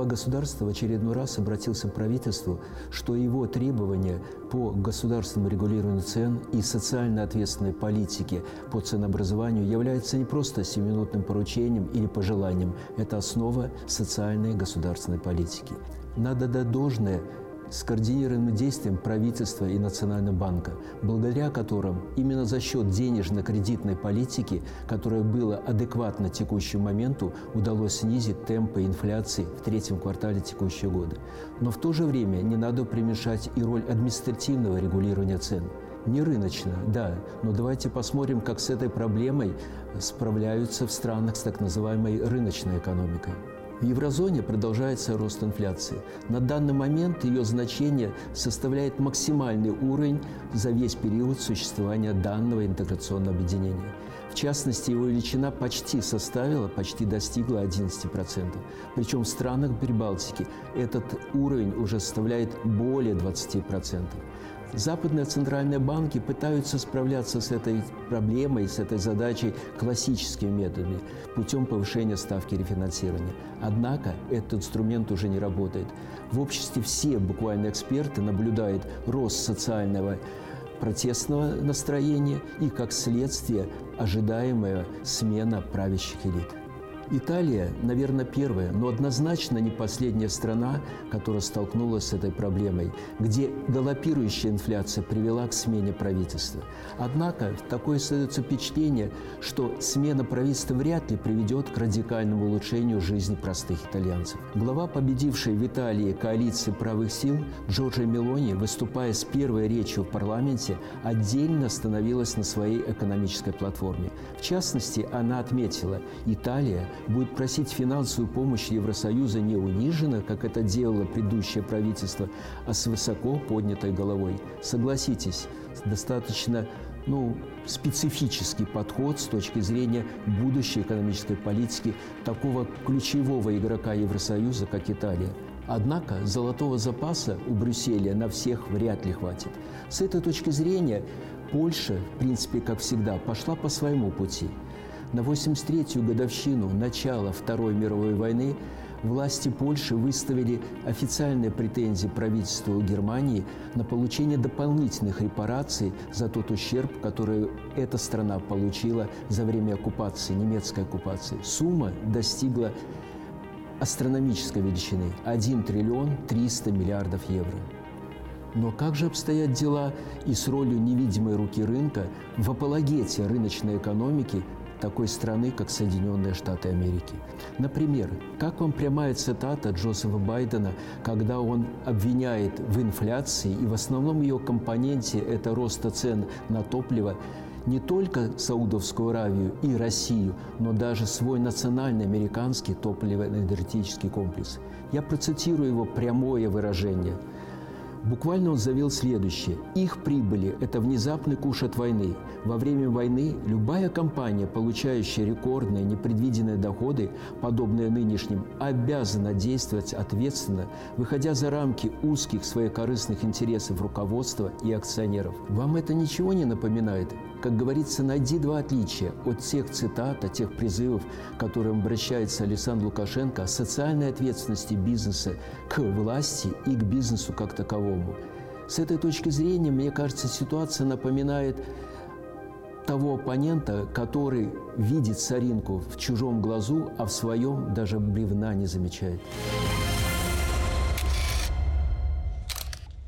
глава государства в очередной раз обратился к правительству, что его требования по государственному регулированию цен и социально ответственной политике по ценообразованию являются не просто семиминутным поручением или пожеланием, это основа социальной государственной политики. Надо дать должное скоординированным действием правительства и Национального банка, благодаря которым именно за счет денежно-кредитной политики, которая была адекватна текущему моменту, удалось снизить темпы инфляции в третьем квартале текущего года. Но в то же время не надо примешать и роль административного регулирования цен. Не рыночно, да, но давайте посмотрим, как с этой проблемой справляются в странах с так называемой рыночной экономикой. В еврозоне продолжается рост инфляции. На данный момент ее значение составляет максимальный уровень за весь период существования данного интеграционного объединения. В частности, его величина почти составила, почти достигла 11%. Причем в странах Прибалтики этот уровень уже составляет более 20%. Западные центральные банки пытаются справляться с этой проблемой, с этой задачей классическими методами, путем повышения ставки рефинансирования. Однако этот инструмент уже не работает. В обществе все буквально эксперты наблюдают рост социального протестного настроения и, как следствие, ожидаемая смена правящих элит. Италия, наверное, первая, но однозначно не последняя страна, которая столкнулась с этой проблемой, где галопирующая инфляция привела к смене правительства. Однако такое создается впечатление, что смена правительства вряд ли приведет к радикальному улучшению жизни простых итальянцев. Глава победившей в Италии коалиции правых сил Джорджа Мелони, выступая с первой речью в парламенте, отдельно остановилась на своей экономической платформе. В частности, она отметила, Италия будет просить финансовую помощь Евросоюза не униженно, как это делало предыдущее правительство, а с высоко поднятой головой. Согласитесь, достаточно ну, специфический подход с точки зрения будущей экономической политики такого ключевого игрока Евросоюза, как Италия. Однако золотого запаса у Брюсселя на всех вряд ли хватит. С этой точки зрения Польша, в принципе, как всегда, пошла по своему пути – на 83-ю годовщину начала Второй мировой войны власти Польши выставили официальные претензии правительству Германии на получение дополнительных репараций за тот ущерб, который эта страна получила за время оккупации, немецкой оккупации. Сумма достигла астрономической величины – 1 триллион 300 миллиардов евро. Но как же обстоят дела и с ролью невидимой руки рынка в апологете рыночной экономики такой страны, как Соединенные Штаты Америки. Например, как вам прямая цитата Джозефа Байдена, когда он обвиняет в инфляции, и в основном ее компоненте это роста цен на топливо, не только Саудовскую Аравию и Россию, но даже свой национальный американский топливо-энергетический комплекс. Я процитирую его прямое выражение – Буквально он заявил следующее. Их прибыли – это внезапный куш от войны. Во время войны любая компания, получающая рекордные непредвиденные доходы, подобные нынешним, обязана действовать ответственно, выходя за рамки узких своих корыстных интересов руководства и акционеров. Вам это ничего не напоминает? Как говорится, найди два отличия от тех цитат, от тех призывов, к которым обращается Александр Лукашенко о социальной ответственности бизнеса к власти и к бизнесу как таковому. С этой точки зрения, мне кажется, ситуация напоминает того оппонента, который видит соринку в чужом глазу, а в своем даже бревна не замечает.